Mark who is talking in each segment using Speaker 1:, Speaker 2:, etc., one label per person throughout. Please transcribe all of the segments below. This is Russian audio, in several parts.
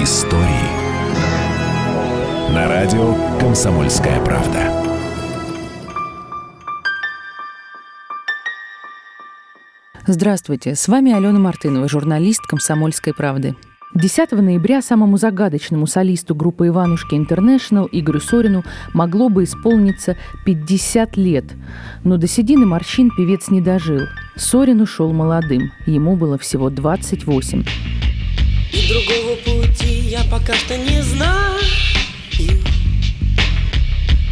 Speaker 1: истории. На радио «Комсомольская правда».
Speaker 2: Здравствуйте, с вами Алена Мартынова, журналист «Комсомольской правды». 10 ноября самому загадочному солисту группы «Иванушки Интернешнл» Игорю Сорину могло бы исполниться 50 лет, но до седины морщин певец не дожил. Сорин ушел молодым, ему было всего 28.
Speaker 3: И другого пока что не знаю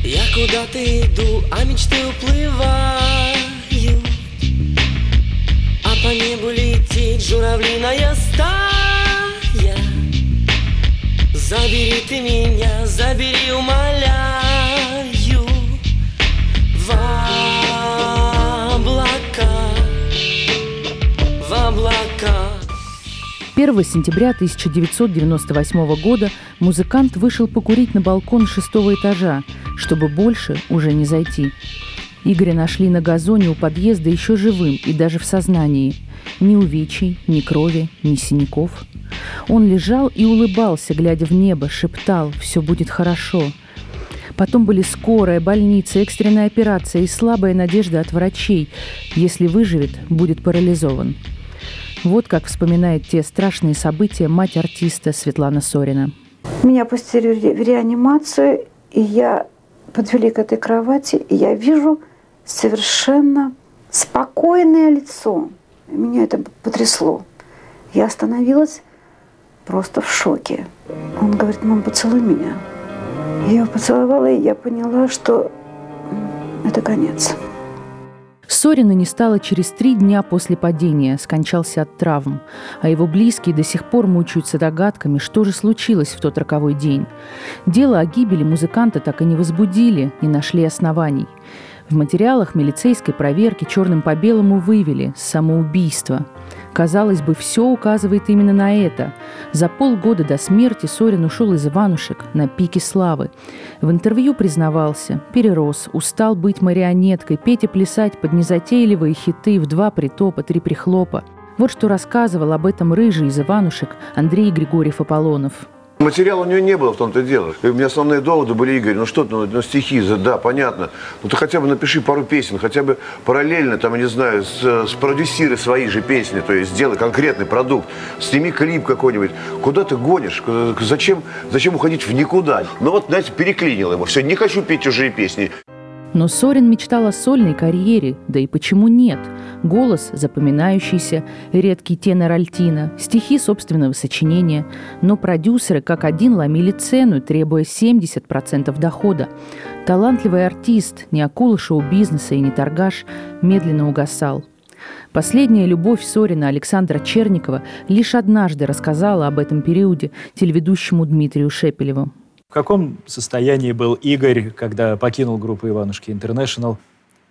Speaker 3: Я куда-то иду, а мечты уплывают А по небу летит журавлиная стая. Забери ты меня, забери, умоляю
Speaker 2: 1 сентября 1998 года музыкант вышел покурить на балкон шестого этажа, чтобы больше уже не зайти. Игоря нашли на газоне у подъезда еще живым и даже в сознании. Ни увечий, ни крови, ни синяков – он лежал и улыбался, глядя в небо, шептал «все будет хорошо». Потом были скорая, больница, экстренная операция и слабая надежда от врачей. Если выживет, будет парализован. Вот как вспоминает те страшные события мать артиста Светлана Сорина.
Speaker 4: Меня пустили в реанимацию, и я подвели к этой кровати, и я вижу совершенно спокойное лицо. Меня это потрясло. Я остановилась, просто в шоке. Он говорит, мам, поцелуй меня. Я его поцеловала, и я поняла, что это конец.
Speaker 2: Сорина не стало через три дня после падения, скончался от травм, а его близкие до сих пор мучаются догадками, что же случилось в тот роковой день. Дело о гибели музыканта так и не возбудили, не нашли оснований. В материалах милицейской проверки черным по белому вывели самоубийство – Казалось бы, все указывает именно на это. За полгода до смерти Сорин ушел из Иванушек на пике славы. В интервью признавался, перерос, устал быть марионеткой, петь и плясать под незатейливые хиты в два притопа, три прихлопа. Вот что рассказывал об этом рыжий из Иванушек Андрей Григорьев Аполлонов.
Speaker 5: Материала у нее не было в том-то дело. И у меня основные доводы были, Игорь, ну что ты, ну, ну стихи, да, понятно. Ну ты хотя бы напиши пару песен, хотя бы параллельно, там, я не знаю, с, спродюсируй свои же песни, то есть сделай конкретный продукт, сними клип какой-нибудь. Куда ты гонишь? Зачем, зачем уходить в никуда? Ну вот, знаете, переклинил его. Все, не хочу петь чужие песни.
Speaker 2: Но Сорин мечтал о сольной карьере, да и почему нет? Голос запоминающийся, редкий тенор альтина, стихи собственного сочинения. Но продюсеры как один ломили цену, требуя 70% дохода. Талантливый артист, не акула шоу-бизнеса и не торгаш, медленно угасал. Последняя любовь Сорина Александра Черникова лишь однажды рассказала об этом периоде телеведущему Дмитрию Шепелеву.
Speaker 6: В каком состоянии был Игорь, когда покинул группу «Иванушки Интернешнл»?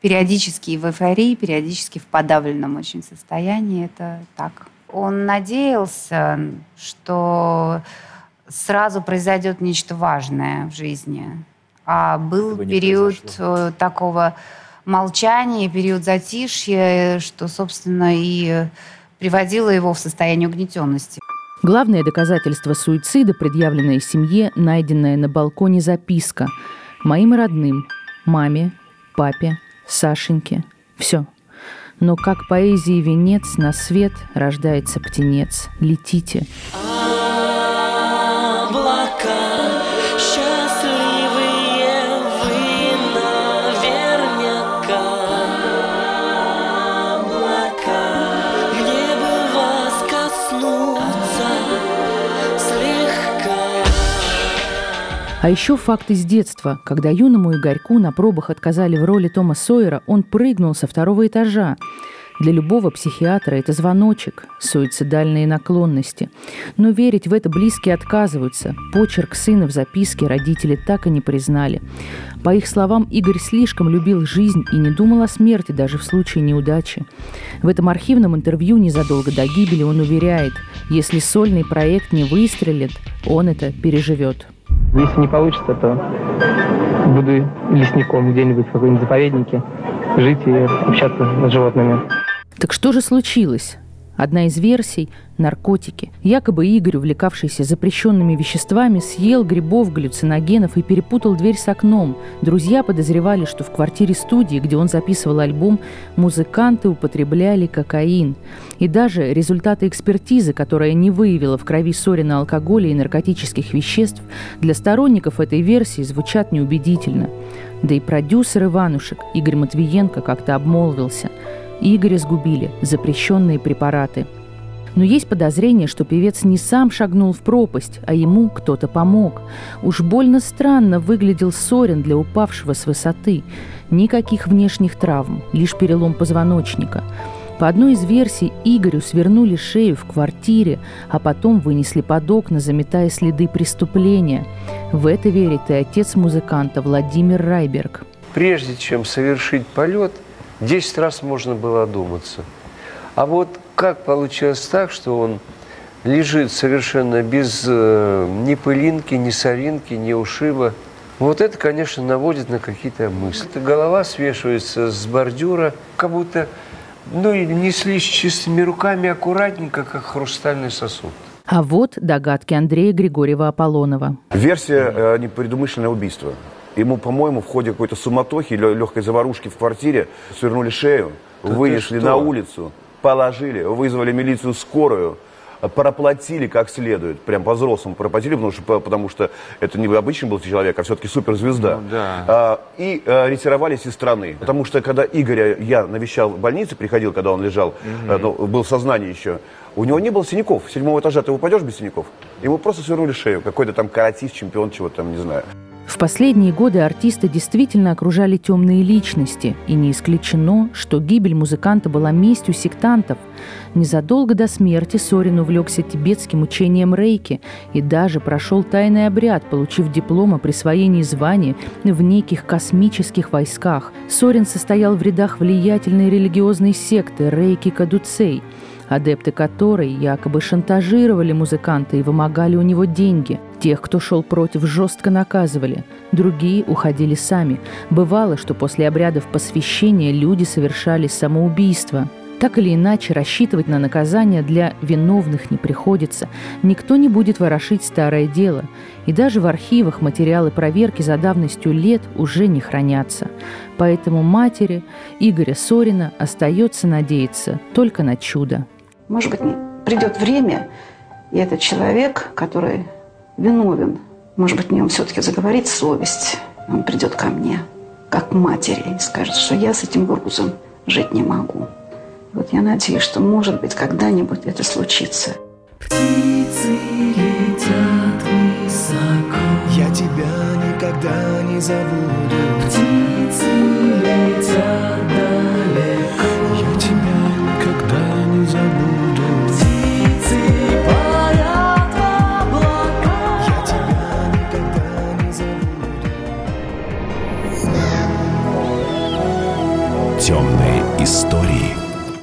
Speaker 7: Периодически в эйфории, периодически в подавленном очень состоянии. Это так. Он надеялся, что сразу произойдет нечто важное в жизни. А был период произошло. Э, такого молчания, период затишья, что, собственно, и приводило его в состояние угнетенности.
Speaker 2: Главное доказательство суицида, предъявленное семье, найденная на балконе записка «Моим родным, маме, папе, Сашеньке. Все. Но как поэзии венец на свет рождается птенец. Летите. А еще факт из детства. Когда юному Игорьку на пробах отказали в роли Тома Сойера, он прыгнул со второго этажа. Для любого психиатра это звоночек, суицидальные наклонности. Но верить в это близкие отказываются. Почерк сына в записке родители так и не признали. По их словам, Игорь слишком любил жизнь и не думал о смерти даже в случае неудачи. В этом архивном интервью незадолго до гибели он уверяет, если сольный проект не выстрелит, он это переживет.
Speaker 8: Если не получится, то буду лесником где-нибудь в какой-нибудь заповеднике, жить и общаться с животными.
Speaker 2: Так что же случилось? Одна из версий – наркотики. Якобы Игорь, увлекавшийся запрещенными веществами, съел грибов, галлюциногенов и перепутал дверь с окном. Друзья подозревали, что в квартире студии, где он записывал альбом, музыканты употребляли кокаин. И даже результаты экспертизы, которая не выявила в крови Сорина алкоголя и наркотических веществ, для сторонников этой версии звучат неубедительно. Да и продюсер Иванушек, Игорь Матвиенко, как-то обмолвился – Игоря сгубили запрещенные препараты. Но есть подозрение, что певец не сам шагнул в пропасть, а ему кто-то помог. Уж больно странно выглядел Сорин для упавшего с высоты. Никаких внешних травм, лишь перелом позвоночника. По одной из версий, Игорю свернули шею в квартире, а потом вынесли под окна, заметая следы преступления. В это верит и отец музыканта Владимир Райберг.
Speaker 9: Прежде чем совершить полет – Десять раз можно было одуматься. А вот как получилось так, что он лежит совершенно без э, ни пылинки, ни соринки, ни ушиба. Вот это, конечно, наводит на какие-то мысли. Голова свешивается с бордюра, как будто ну, неслись чистыми руками аккуратненько, как хрустальный сосуд.
Speaker 2: А вот догадки Андрея Григорьева-Аполлонова.
Speaker 5: Версия э, непредумышленное убийство. Ему, по-моему, в ходе какой-то суматохи, легкой заварушки в квартире свернули шею, да вынесли на улицу, положили, вызвали милицию скорую, проплатили как следует, прям по-взрослому проплатили, потому что, потому что это не обычный был человек, а все-таки суперзвезда. Ну, да. а, и а, ретировались из страны. Потому что когда Игоря я навещал в больнице, приходил, когда он лежал, угу. а, ну, был в сознании еще, у него не было синяков. С седьмого этажа ты упадешь без синяков? Ему просто свернули шею. Какой-то там каратист, чемпион, чего-то там, не знаю.
Speaker 2: В последние годы артиста действительно окружали темные личности, и не исключено, что гибель музыканта была местью сектантов. Незадолго до смерти Сорин увлекся тибетским учением рейки и даже прошел тайный обряд, получив диплом о присвоении звания в неких космических войсках. Сорин состоял в рядах влиятельной религиозной секты рейки Кадуцей – адепты которой якобы шантажировали музыканта и вымогали у него деньги. Тех, кто шел против, жестко наказывали. Другие уходили сами. Бывало, что после обрядов посвящения люди совершали самоубийство. Так или иначе, рассчитывать на наказание для виновных не приходится. Никто не будет ворошить старое дело. И даже в архивах материалы проверки за давностью лет уже не хранятся. Поэтому матери Игоря Сорина остается надеяться только на чудо.
Speaker 4: Может быть, придет время, и этот человек, который виновен, может быть, в нем все-таки заговорит совесть. Он придет ко мне, как к матери, и скажет, что я с этим грузом жить не могу. Вот я надеюсь, что, может быть, когда-нибудь это случится. Птицы летят
Speaker 10: высоко. Я тебя никогда не забуду. Птицы летят